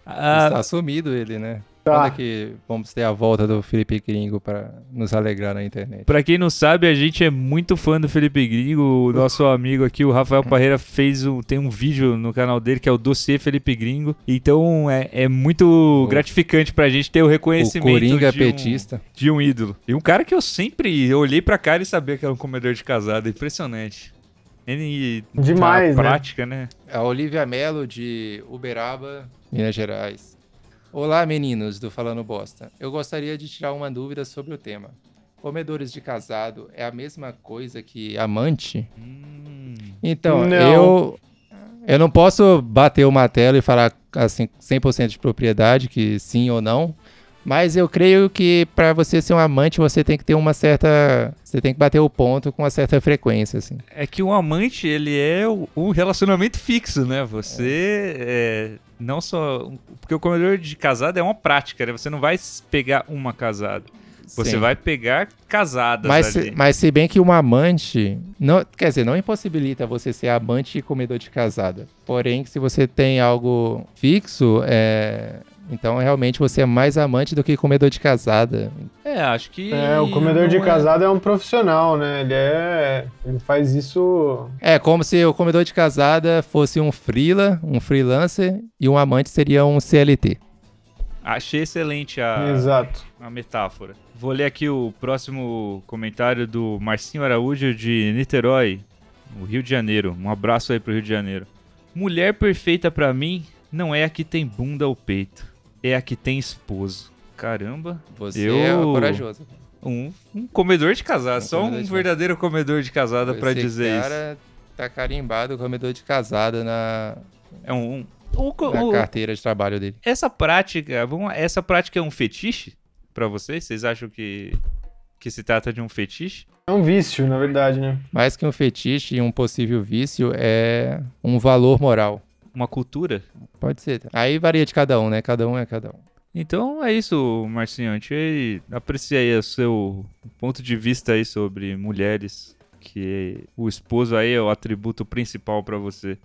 A: Ah,
B: Está sumido ele, né?
C: Tá.
B: Quando é que vamos ter a volta do Felipe Gringo para nos alegrar na internet?
A: Pra quem não sabe, a gente é muito fã do Felipe Gringo. O nosso amigo aqui, o Rafael Parreira, fez um, tem um vídeo no canal dele que é o Dossiê Felipe Gringo. Então é, é muito gratificante pra gente ter o
B: O
A: reconhecimento
B: Coringa
A: de, um,
B: petista.
A: de um ídolo. E um cara que eu sempre olhei pra cara e sabia que era um comedor de casada. Impressionante. Ele
C: Demais,
A: tá
C: né?
A: prática, né?
B: A Olivia Mello, de Uberaba, Minas Gerais. Olá, meninos do Falando Bosta. Eu gostaria de tirar uma dúvida sobre o tema. Comedores de casado é a mesma coisa que amante?
A: Hum,
B: Então,
C: Não.
B: eu eu não posso bater o martelo e falar assim 100% de propriedade que sim ou não, mas eu creio que para você ser um amante, você tem que ter uma certa, você tem que bater o ponto com uma certa frequência assim.
A: É que um amante, ele é um relacionamento fixo, né? Você é, não só. Porque o comedor de casada é uma prática, né? Você não vai pegar uma casada. Você
B: Sim.
A: vai pegar casadas
B: Mas,
A: ali.
B: se- mas se bem que um amante, não, quer dizer, não impossibilita você ser amante e comedor de casada. Porém, se você tem algo fixo, é, então realmente você é mais amante do que comedor de casada.
A: É, acho que.
C: É, o comedor de
A: é-
C: casado é um profissional, né? Ele é. Ele faz isso.
B: É como se o comedor de casada fosse um freela, um freelancer, e um amante seria um CLT.
A: Achei excelente a,
C: Exato.
A: a metáfora. Vou ler aqui o próximo comentário do Marcinho Araújo de Niterói, no Rio de Janeiro. Um abraço aí pro Rio de Janeiro. Mulher perfeita pra mim não é a que tem bunda ou peito, é a que tem esposo. Caramba,
B: Você
A: Eu-
B: é corajoso.
A: um, um comedor de casada,
B: Um
A: só
B: comedor
A: um
B: de
A: verdadeiro comedor de casada pra
B: Esse
A: dizer
B: cara tá carimbado comedor de casada na,
A: isso. É um, um- o
B: na
A: o-
B: carteira de trabalho dele.
A: essa prática, vamos, essa prática é um fetiche pra vocês? Vocês acham que que se trata de um fetiche?
C: É um vício, na verdade, né?
B: Mais que um fetiche e um possível vício, é um valor moral.
A: Uma cultura?
B: Pode ser. Aí varia de cada um, né? Cada um é cada um.
A: Então é isso, Marcinho. A gente aprecia aí o seu ponto de vista aí sobre mulheres, que o esposo aí é o atributo principal pra você.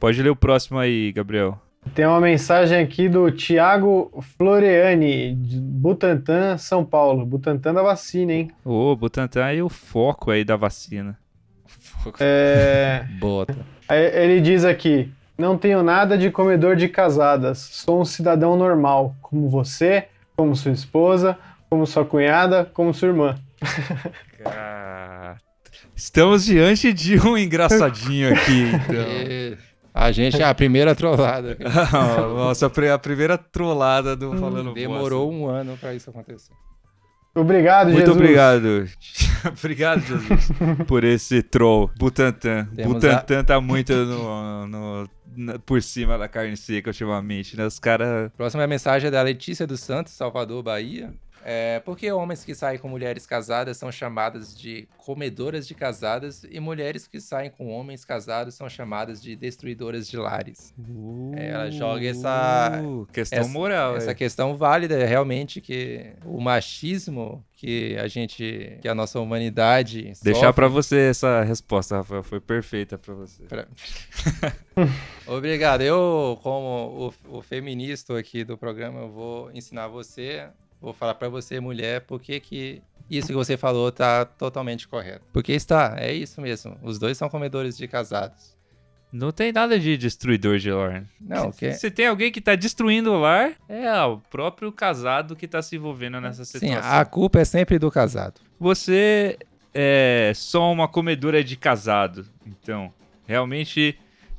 A: Pode ler o próximo aí, Gabriel.
C: Tem uma mensagem aqui do Thiago Floreani, de Butantã, São Paulo. Butantã da vacina, hein?
A: Ô, Butantan aí o foco aí da vacina.
C: É,
B: Bota.
C: aí ele diz aqui: Não tenho nada de comedor de casadas. Sou um cidadão normal, como você, como sua esposa, como sua cunhada, como sua irmã.
A: Cara, Estamos diante de um engraçadinho aqui, então.
B: A gente é a primeira trollada.
A: Nossa, a pri- a primeira trollada do Falando
B: Demorou um ano pra isso acontecer.
C: Obrigado,
A: Muito
C: Jesus.
A: obrigado. obrigado, Jesus, por esse troll. Butantan.
B: Temos
A: Butantan tá muito no, no- por cima da carne seca ultimamente, né? Os caras.
B: Próxima mensagem é da Letícia dos Santos, Salvador, Bahia. É, por que homens que saem com mulheres casadas são chamadas de comedoras de casadas e mulheres que saem com homens casados são chamadas de destruidoras de lares? É, ela joga essa-
A: Uh, questão
B: essa-
A: moral.
B: Essa
A: é.
B: questão válida é realmente que o machismo que a gente, que a nossa humanidade
A: Deixar pra você essa resposta, Rafael. Foi perfeita pra você.
B: Pra- Obrigado. Eu, como o, o feminista aqui do programa, eu vou ensinar você, vou falar pra você, mulher, por que que isso que você falou tá totalmente correto. Porque está, é isso mesmo. Os dois são comedores de casados.
A: Não tem nada de destruidor de lar.
B: Não, que
A: Se tem alguém que tá destruindo o lar, é o próprio casado que tá se envolvendo nessa
B: sim,
A: situação.
B: a culpa é sempre do casado.
A: Você é só uma comedora de casado. Então, realmente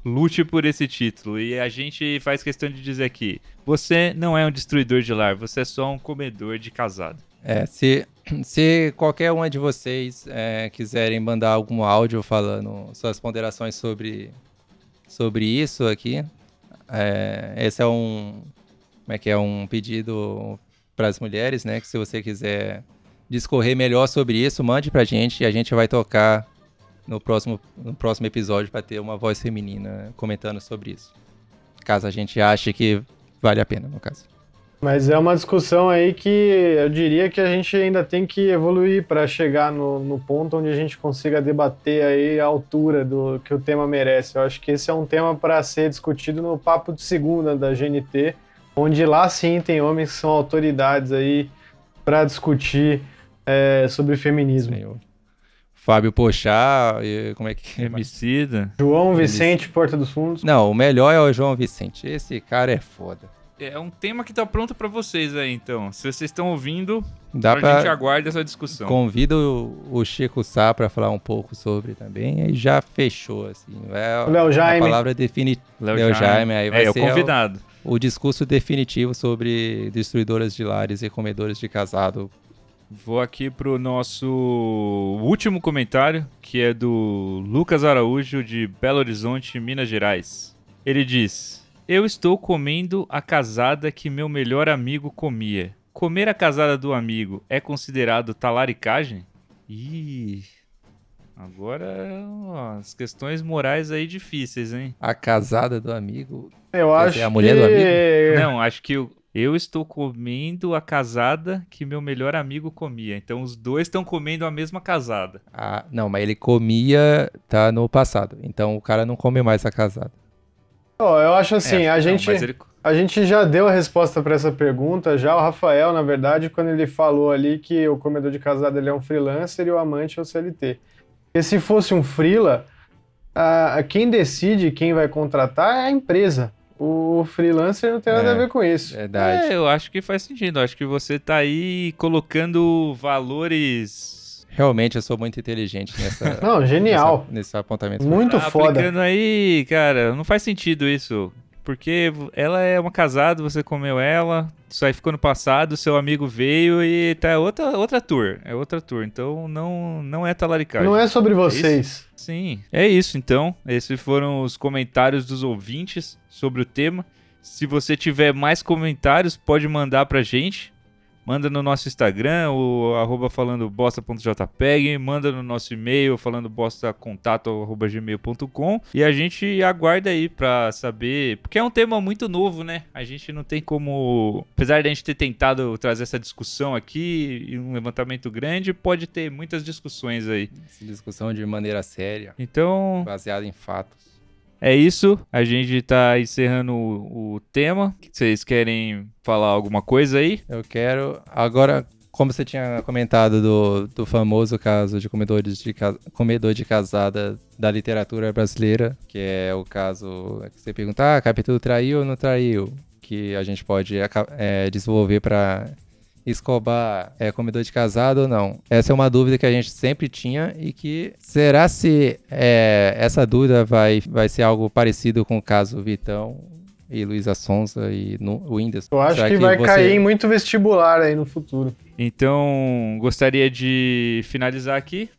A: lute por esse título. E a gente faz questão de dizer aqui: você não é um destruidor de lar, você é só um comedor de casado.
B: É, se, se qualquer uma de vocês é, quiserem mandar algum áudio falando suas ponderações sobre, sobre isso aqui, é, esse é um, como é que é, um pedido para as mulheres, né? Que se você quiser discorrer melhor sobre isso, mande pra gente e a gente vai tocar no próximo, no próximo episódio para ter uma voz feminina comentando sobre isso. Caso a gente ache que vale a pena, no caso.
C: Mas é uma discussão aí que eu diria que a gente ainda tem que evoluir para chegar no, no, ponto onde a gente consiga debater aí a altura do que o tema merece. Eu acho que esse é um tema para ser discutido no papo de segunda da GNT, onde lá sim tem homens que são autoridades aí para discutir é, sobre feminismo. Sim,
B: Fábio Pochá, como é que
A: é? Emicida.
C: João Vicente, Porta dos Fundos.
B: Não, o melhor é o João Vicente. Esse cara é foda.
A: É um tema que tá pronto para vocês aí, então. Se vocês estão ouvindo, Dá pra... a gente aguarda essa discussão.
B: Convido o Chico Sá para falar um pouco sobre também, aí já fechou, assim. É
C: Léo Jaime.
B: A palavra definitiva. Léo Jaime. Jaime, aí vai
A: é,
B: ser
A: o convidado.
B: O, o discurso definitivo sobre destruidoras de lares e comedores de casado.
A: Vou aqui pro nosso último comentário, que é do Lucas Araújo, de Belo Horizonte, Minas Gerais. Ele diz... Eu estou comendo a casada que meu melhor amigo comia. Comer a casada do amigo é considerado talaricagem? Ih. Agora, ó, as questões morais aí difíceis, hein?
B: A casada do amigo?
C: Eu acho
B: é a mulher
C: que...
B: do amigo?
A: Não, acho que eu, eu estou comendo a casada que meu melhor amigo comia. Então os dois estão comendo a mesma casada.
B: Ah, não, mas ele comia, tá no passado. Então o cara não come mais a casada.
C: Oh, eu acho assim, é, a, não, gente, ele... a gente já deu a resposta para essa pergunta, já o Rafael, na verdade, quando ele falou ali que o comedor de casado ele é um freelancer e o amante é o CLT. Porque se fosse um freela, a, quem decide quem vai contratar é a empresa. O freelancer não tem nada é, a ver com isso.
A: Verdade. É, eu acho que faz sentido. Eu acho que você tá aí colocando valores
B: Realmente eu sou muito inteligente nessa.
C: Não, genial.
B: Nessa, nesse apontamento.
C: Muito tá foda.
A: Aplicando aí, cara, não faz sentido isso. Porque ela é uma casada, você comeu ela, isso aí ficou no passado, seu amigo veio e tá outra, outra tour. É outra tour. Então não, não é talaricagem.
C: Não é sobre vocês.
A: É Sim. É isso então. Esses foram os comentários dos ouvintes sobre o tema. Se você tiver mais comentários, pode mandar pra gente manda no nosso Instagram, o arroba falando bosta.jpeg, manda no nosso e-mail falando bostacontato.gmail.com e a gente aguarda aí pra saber, porque é um tema muito novo, né? A gente não tem como, apesar de a gente ter tentado trazer essa discussão aqui, e um levantamento grande, pode ter muitas discussões aí.
B: Essa discussão de maneira séria.
A: Então,
B: baseada em fatos.
A: É isso, a gente está encerrando o, o tema. Vocês querem falar alguma coisa aí?
B: Eu quero. Agora, como você tinha comentado do, do famoso caso de comedores de comedor de casada da literatura brasileira, que é o caso que você pergunta, ah, capítulo traiu ou não traiu? Que a gente pode é, desenvolver para Escobar é comedor de casado ou não? Essa é uma dúvida que a gente sempre tinha e que será se é, essa dúvida vai, vai ser algo parecido com o caso Vitão e Luísa Sonza e no, o Whindersson?
C: Eu acho que, que, vai você... cair em muito vestibular aí no futuro.
A: Então, gostaria de finalizar aqui.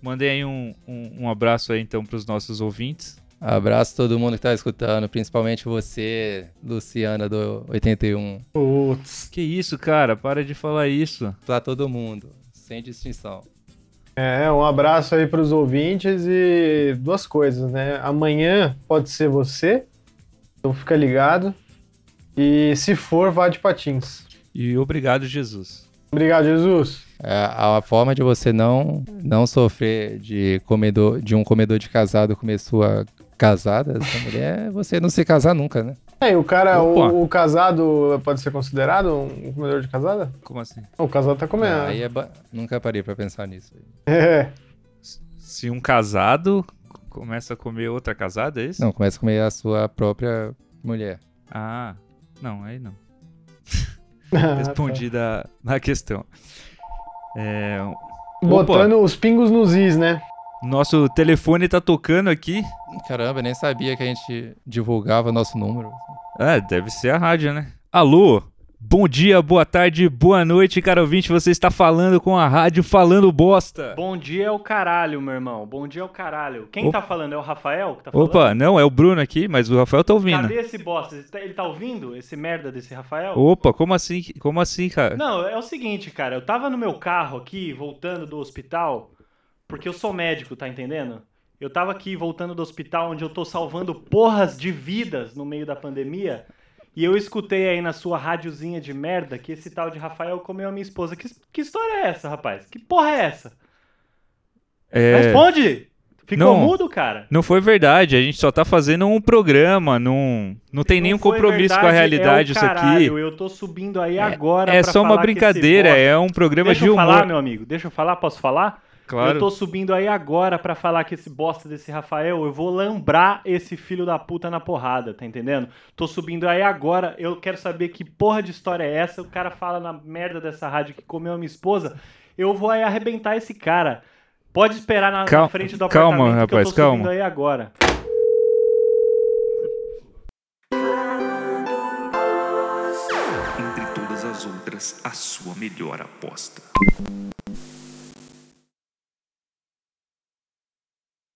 A: Mandei aí um, um, um abraço aí então para os nossos ouvintes.
B: Abraço a todo mundo que tá escutando, principalmente você, Luciana do 81.
A: Putz. Que isso, cara? Para de falar isso.
B: Pra todo mundo, sem distinção.
C: É, um abraço aí pros ouvintes e duas coisas, né? Amanhã pode ser você, então fica ligado. E se for, vá de patins.
A: E obrigado, Jesus.
C: Obrigado, Jesus.
B: É, a forma de você não não sofrer de comedor de um comedor de casado comer sua casada, essa mulher, você não se casar nunca, né?
C: É, e o cara, o, o, casado pode ser considerado um comedor de casada?
A: Como assim?
C: O casado tá comendo.
B: Ah, aí é ba... Nunca parei pra pensar nisso.
C: É.
A: Se um casado começa a comer outra casada, é isso?
B: Não, começa a comer a sua própria mulher.
A: Ah, não, aí não. Ah, Respondida tá. na questão. É...
C: Botando Opa. os pingos nos is, né?
A: Nosso telefone tá tocando aqui.
B: Caramba, nem sabia que a gente divulgava nosso número.
A: É, deve ser a rádio, né? Alô? Bom dia, boa tarde, boa noite, cara ouvinte. Você está falando com a rádio Falando Bosta.
E: Bom dia é o caralho, meu irmão. Bom dia é o caralho. Quem Opa. tá falando? É o Rafael que tá falando?
A: Opa, não, é o Bruno aqui, mas o Rafael tá ouvindo.
E: Cadê esse bosta? Ele tá ouvindo? Esse merda desse Rafael?
A: Opa, como assim? Como assim, cara?
E: Não, é o seguinte, cara. Eu tava no meu carro aqui, voltando do hospital. Porque eu sou médico, tá entendendo? Eu tava aqui voltando do hospital onde eu tô salvando porras de vidas no meio da pandemia. E eu escutei aí na sua rádiozinha de merda que esse tal de Rafael comeu a minha esposa. Que, que história é essa, rapaz? Que porra é essa?
A: É,
E: Responde! Ficou
A: Não.
E: mudo, cara?
A: não foi verdade, a gente só tá fazendo um programa, não, não tem nenhum
E: Não foi
A: compromisso com a
E: verdade,
A: realidade
E: é
A: isso aqui.
E: caralho, Eu tô subindo aí agora
A: É só uma brincadeira, é um programa
E: Deixa
A: de
E: eu
A: humor.
E: falar, meu amigo. Deixa eu falar, posso falar?
A: Claro.
E: Eu tô subindo aí agora pra falar que esse bosta desse Rafael, eu vou lambrar esse filho da puta na porrada, tá entendendo? Tô subindo aí agora, eu quero saber que porra de história é essa. O cara fala na merda dessa rádio que comeu a minha esposa. Eu vou aí arrebentar esse cara. Pode esperar na, na
A: Calma-
E: frente do
A: calma,
E: apartamento
A: rapaz,
E: que eu tô subindo
A: calma.
E: aí agora.
D: Entre todas as outras, a sua melhor aposta.